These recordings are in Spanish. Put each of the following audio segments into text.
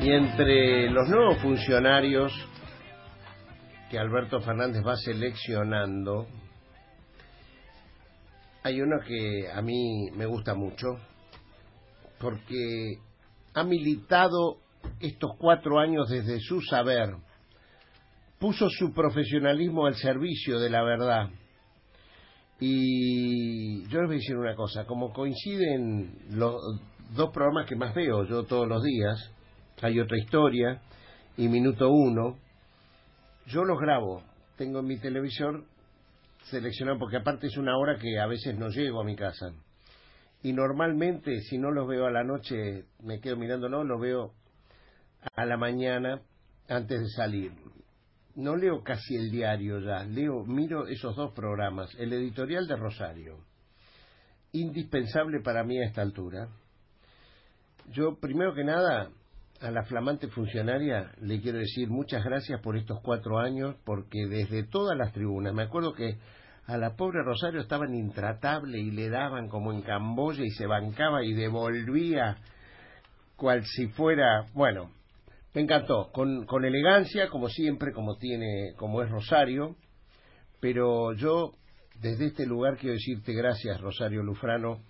Y entre los nuevos funcionarios que Alberto Fernández va seleccionando, hay uno que a mí me gusta mucho, porque ha militado estos cuatro años desde su saber, puso su profesionalismo al servicio de la verdad. Y yo les voy a decir una cosa, como coinciden los dos programas que más veo yo todos los días, hay otra historia y Minuto Uno, yo los grabo, tengo en mi televisor seleccionado, porque aparte es una hora que a veces no llego a mi casa. Y normalmente, si no los veo a la noche, me quedo mirándolos, los veo a la mañana antes de salir. No leo casi el diario ya, leo, miro esos dos programas, el editorial de Rosario, indispensable para mí a esta altura. Yo, primero que nada, a la flamante funcionaria le quiero decir muchas gracias por estos cuatro años, porque desde todas las tribunas, me acuerdo que a la pobre Rosario estaban intratable y le daban como en Camboya y se bancaba y devolvía cual si fuera, bueno, me encantó, con, con elegancia, como siempre, como tiene, como es Rosario, pero yo desde este lugar quiero decirte gracias, Rosario Lufrano,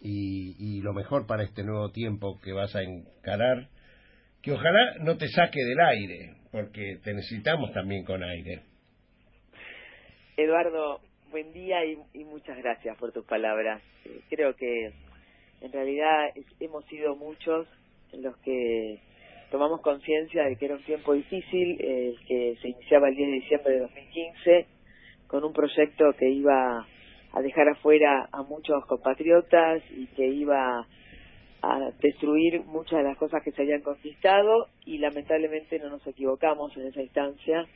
y, y lo mejor para este nuevo tiempo que vas a encarar que ojalá no te saque del aire, porque te necesitamos también con aire. Eduardo, buen día y, muchas gracias por tus palabras. Eh, creo que en realidad hemos sido muchos los que tomamos conciencia de que era un tiempo difícil, eh, que se iniciaba el 10 de diciembre de 2015 con un proyecto que iba a dejar afuera a muchos compatriotas y que iba a destruir muchas de las cosas que se habían conquistado y lamentablemente no nos equivocamos en esa instancia.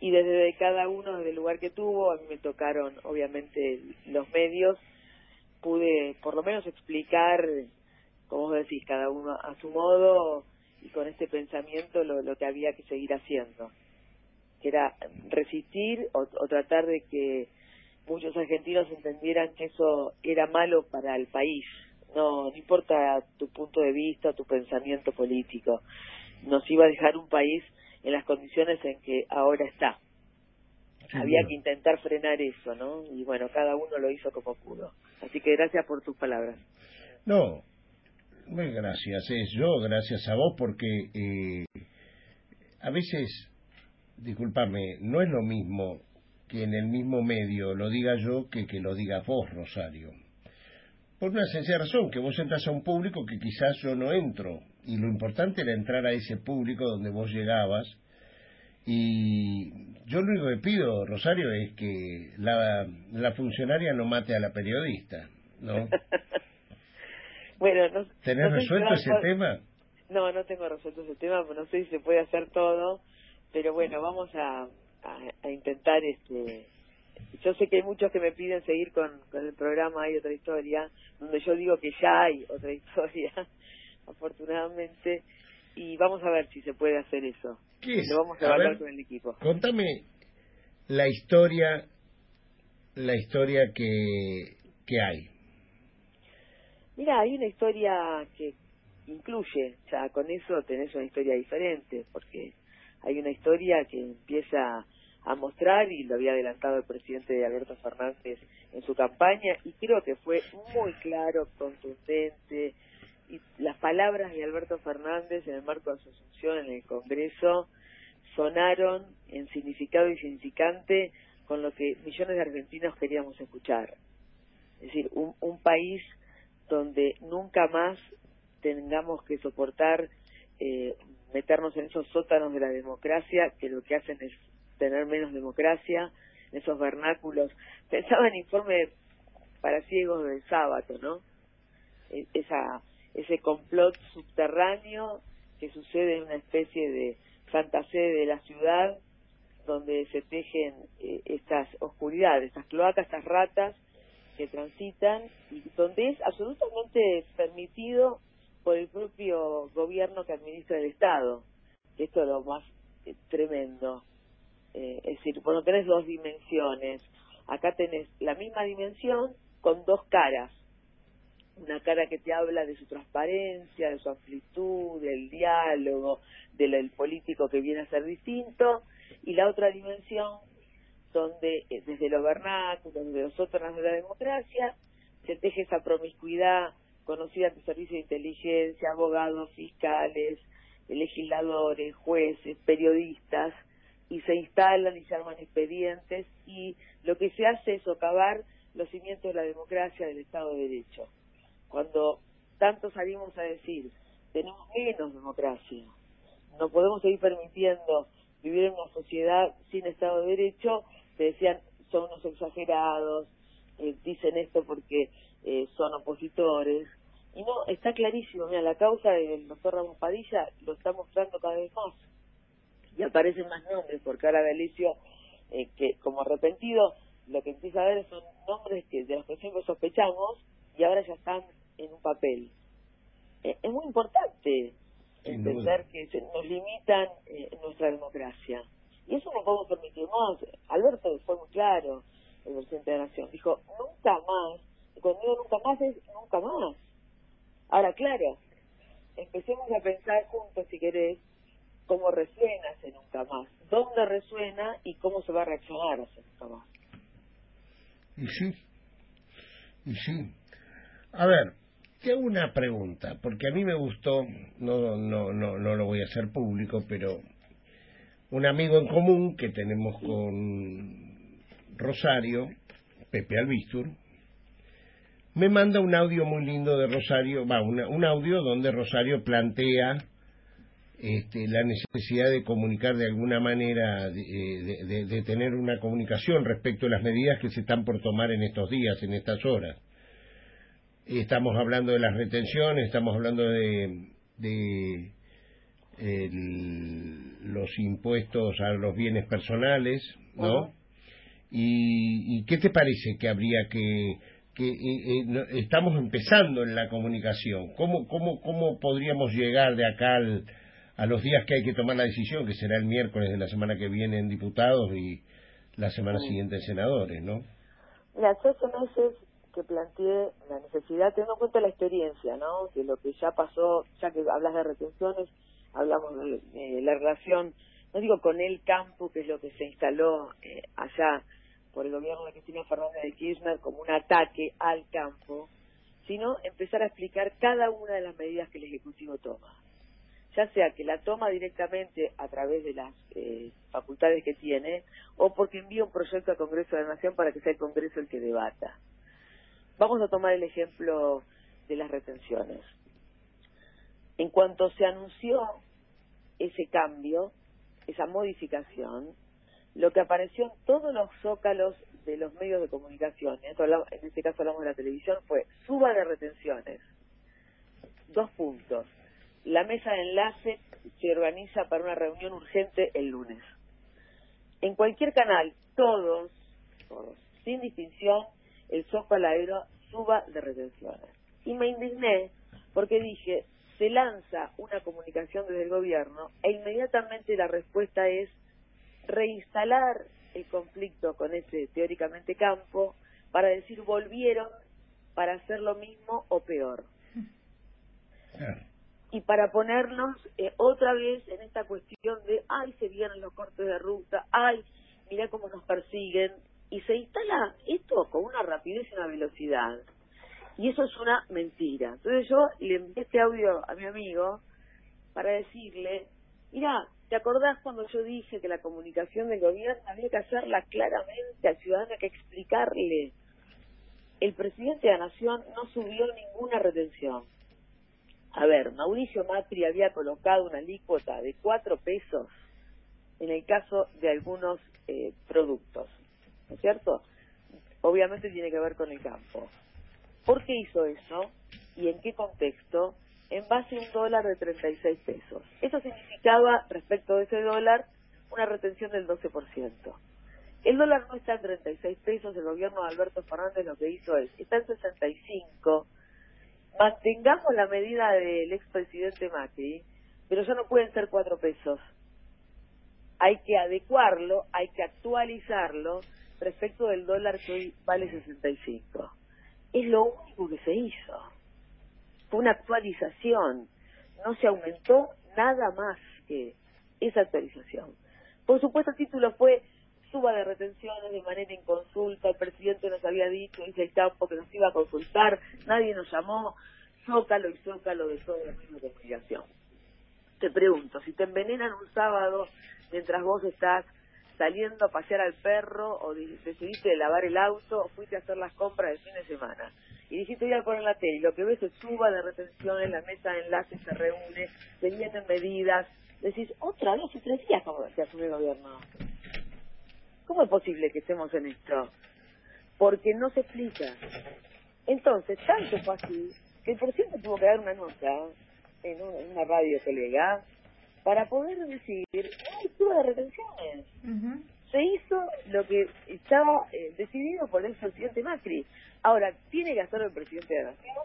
Y desde cada uno desde el lugar que tuvo a mí me tocaron obviamente los medios. Pude por lo menos explicar como vos decís cada uno a su modo y con este pensamiento lo, lo que había que seguir haciendo que era resistir o, o tratar de que muchos argentinos entendieran que eso era malo para el país no, no importa tu punto de vista, tu pensamiento político, nos iba a dejar un país en las condiciones en que ahora está. Había que intentar frenar eso, ¿no? Y bueno, cada uno lo hizo como pudo. Así que gracias por tus palabras. No, muy gracias. Es yo, gracias a vos, porque eh, a veces, discúlpame, no es lo mismo que en el mismo medio lo diga yo que que lo diga vos, Rosario por una sencilla razón, que vos entras a un público que quizás yo no entro. Y lo importante era entrar a ese público donde vos llegabas. Y yo lo único que pido, Rosario, es que la, la funcionaria no mate a la periodista, ¿no? bueno, no, ¿Tenés resuelto ese tema? No, no tengo resuelto ese tema, no sé si se puede hacer todo, pero bueno, vamos a, a intentar este yo sé que hay muchos que me piden seguir con, con el programa Hay otra historia, donde yo digo que ya hay otra historia, afortunadamente, y vamos a ver si se puede hacer eso. ¿Qué es? Lo vamos a, hablar con el equipo. Contame la historia, la historia que, que hay. Mira, hay una historia que incluye, ya con eso tenés una historia diferente, porque hay una historia que empieza a mostrar y lo había adelantado el presidente Alberto Fernández en su campaña y creo que fue muy claro, contundente y las palabras de Alberto Fernández en el marco de su asunción en el Congreso sonaron en significado y significante con lo que millones de argentinos queríamos escuchar. Es decir, un, un país donde nunca más tengamos que soportar eh, meternos en esos sótanos de la democracia que lo que hacen es tener menos democracia, esos vernáculos. Pensaba en informe para ciegos del sábado, ¿no? E, esa, ese complot subterráneo que sucede en una especie de fantasía de la ciudad donde se tejen eh, estas oscuridades, estas cloacas, estas ratas que transitan y donde es absolutamente permitido por el propio gobierno que administra el Estado. Esto es lo más eh, tremendo. Eh, es decir, bueno, tenés dos dimensiones. Acá tenés la misma dimensión con dos caras. una cara que te habla de su transparencia, de su amplitud, del diálogo, del político que viene a ser distinto, y la otra dimensión donde eh, desde los vernáculos, desde los otros de la democracia, se teje esa promiscuidad conocida ante servicios de inteligencia, abogados, fiscales, legisladores, jueces, periodistas, y se instalan y se arman expedientes y lo que se hace es socavar los cimientos de la democracia, del Estado de Derecho. Cuando tanto salimos a decir, tenemos menos democracia, no podemos seguir permitiendo vivir en una sociedad sin Estado de Derecho, te decían, son unos exagerados, eh, dicen esto porque eh, son opositores. Y no, está clarísimo, mira, la causa del doctor Ramos Padilla lo está mostrando cada vez más. Y aparecen más nombres, porque ahora Galicio, eh, que como arrepentido, lo que empieza a ver son nombres que de los que siempre sospechamos y ahora ya están en un papel. Eh, es muy importante entender que se nos limitan eh, nuestra democracia. Y eso no podemos permitir más. Alberto fue muy claro, el presidente de la Nación. Dijo, nunca más. Y cuando digo nunca más es nunca más. Ahora, claro, empecemos a pensar juntos, si querés, cómo resuena ese nunca más. ¿Dónde resuena y cómo se va a reaccionar a ese nunca más? Y sí, y sí. A ver, te una pregunta, porque a mí me gustó, no, no, no, no lo voy a hacer público, pero un amigo en común que tenemos con Rosario, Pepe Albistur, me manda un audio muy lindo de Rosario, va, un audio donde Rosario plantea este, la necesidad de comunicar de alguna manera, de, de, tener una comunicación respecto a las medidas que se están por tomar en estos días, en estas horas. Estamos hablando de las retenciones, estamos hablando de, de los impuestos a los bienes personales, ¿no? y, qué te parece que habría que que eh, eh, estamos empezando en la comunicación. ¿Cómo, cómo, ¿Cómo podríamos llegar de acá al, a los días que hay que tomar la decisión, que será el miércoles de la semana que viene en diputados y la semana siguiente en senadores, ¿no? Mira, yo hace meses que planteé la necesidad, teniendo en cuenta la experiencia, ¿no? Que lo que ya pasó, ya que hablas de retenciones, hablamos de, la relación, no digo con el campo, que es lo que se instaló eh, allá por el gobierno de Cristina Fernández de Kirchner como un ataque al campo, sino empezar a explicar cada una de las medidas que el Ejecutivo toma ya sea que la toma directamente a través de las eh, facultades que tiene o porque envía un proyecto al Congreso de la Nación para que sea el Congreso el que debata. Vamos a tomar el ejemplo de las retenciones. En cuanto se anunció ese cambio, esa modificación, lo que apareció en todos los zócalos de los medios de comunicación, en este caso hablamos de la televisión, fue suba de retenciones. Dos puntos la mesa de enlace se organiza para una reunión urgente el lunes. En cualquier canal, todos, todos, sin distinción, el aéreo suba de retenciones. Y me indigné porque dije, se lanza una comunicación desde el gobierno e inmediatamente la respuesta es reinstalar el conflicto con ese teóricamente campo para decir volvieron para hacer lo mismo o peor y para ponernos eh, otra vez en esta cuestión de, ay, se vienen los cortes de ruta, ay, mira cómo nos persiguen, y se instala esto con una rapidez y una velocidad. Y eso es una mentira. Entonces yo le envié este audio a mi amigo para decirle, mira, ¿te acordás cuando yo dije que la comunicación del gobierno había que hacerla claramente al ciudadano, que explicarle? El presidente de la Nación no subió ninguna retención a ver, Mauricio Macri había colocado una alícuota de cuatro pesos en el caso de algunos eh, productos, ¿no es cierto? Obviamente tiene que ver con el campo. ¿Por qué hizo eso? ¿Y en qué contexto? En base a un dólar de 36 pesos. Eso significaba, respecto de ese dólar, una retención del 12%. El dólar no está en 36 pesos, el gobierno de Alberto Fernández lo que hizo es, está en 65 mantengamos la medida del expresidente Macri, pero ya no pueden ser cuatro pesos. Hay que adecuarlo, hay que actualizarlo respecto del dólar que hoy vale 65. Es lo único que se hizo. fue una actualización, no se aumentó nada más que esa actualización. Por supuesto, el título fue suba de retenciones de manera inconsulta, el presidente nos había dicho, dice el campo, que nos iba a consultar, nadie nos llamó, zócalo y zócalo de todo el mismo de comunicación. Te pregunto, si te envenenan un sábado mientras vos estás saliendo a pasear al perro o decidiste lavar el auto o fuiste a hacer las compras de fin de semana y dijiste voy a poner la tele lo que ves es suba de retenciones, la mesa de enlace se reúne, se vienen medidas, decís otra vez y tres días como se asume el gobierno. ¿Cómo es posible que estemos en esto? Porque no se explica. Entonces, tanto fue así que el presidente tuvo que dar una nota en una, radio colega para poder decir, suba de retenciones. Se hizo lo que estaba eh, decidido por el presidente Macri. Ahora, ¿tiene que hacerlo el presidente de la Nación?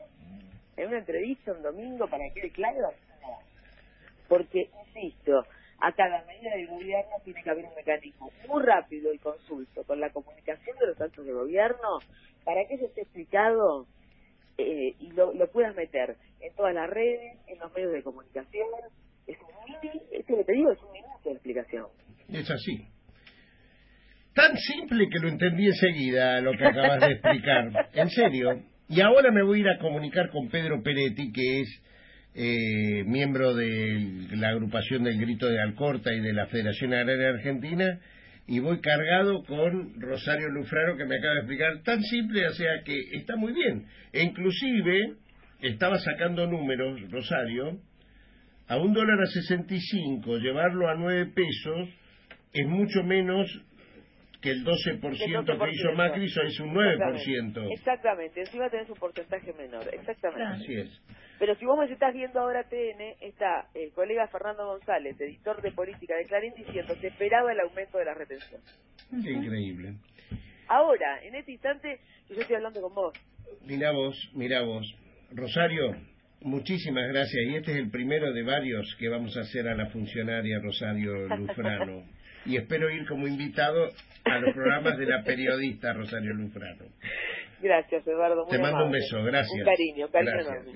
En una entrevista un domingo para que quede claro. Porque, insisto, a cada medida del gobierno tiene que haber un mecanismo muy rápido y consulto con la comunicación de los actos de gobierno para que eso esté explicado eh, y lo, lo puedas meter en todas las redes, en los medios de comunicación. Es un mini, esto que te digo es un minuto de explicación. Es así. Tan simple que lo entendí enseguida lo que acabas de explicar. En serio. Y ahora me voy a ir a comunicar con Pedro Peretti, que es eh, miembro de la agrupación del Grito de Alcorta y de la Federación Agraria Argentina, y voy cargado con Rosario Lufraro, que me acaba de explicar, tan simple, o sea que está muy bien. E inclusive, estaba sacando números, Rosario, a un dólar a 65, llevarlo a nueve pesos es mucho menos que el 12%, que hizo Macri es un 9%. Exactamente, encima tenés un porcentaje menor, exactamente. Así es. Pero si vos me estás viendo ahora TN, está el colega Fernando González, editor de política de Clarín, diciendo que esperaba el aumento de la retención. Qué increíble. Ahora, en este instante, yo estoy hablando con vos. Mira vos, mira vos. Rosario, muchísimas gracias. Y este es el primero de varios que vamos a hacer a la funcionaria Rosario Lufrano. y espero ir como invitado a los programas de la periodista Rosario Lufrano. Gracias, Eduardo. Te mando un beso, gracias. Un cariño, cariño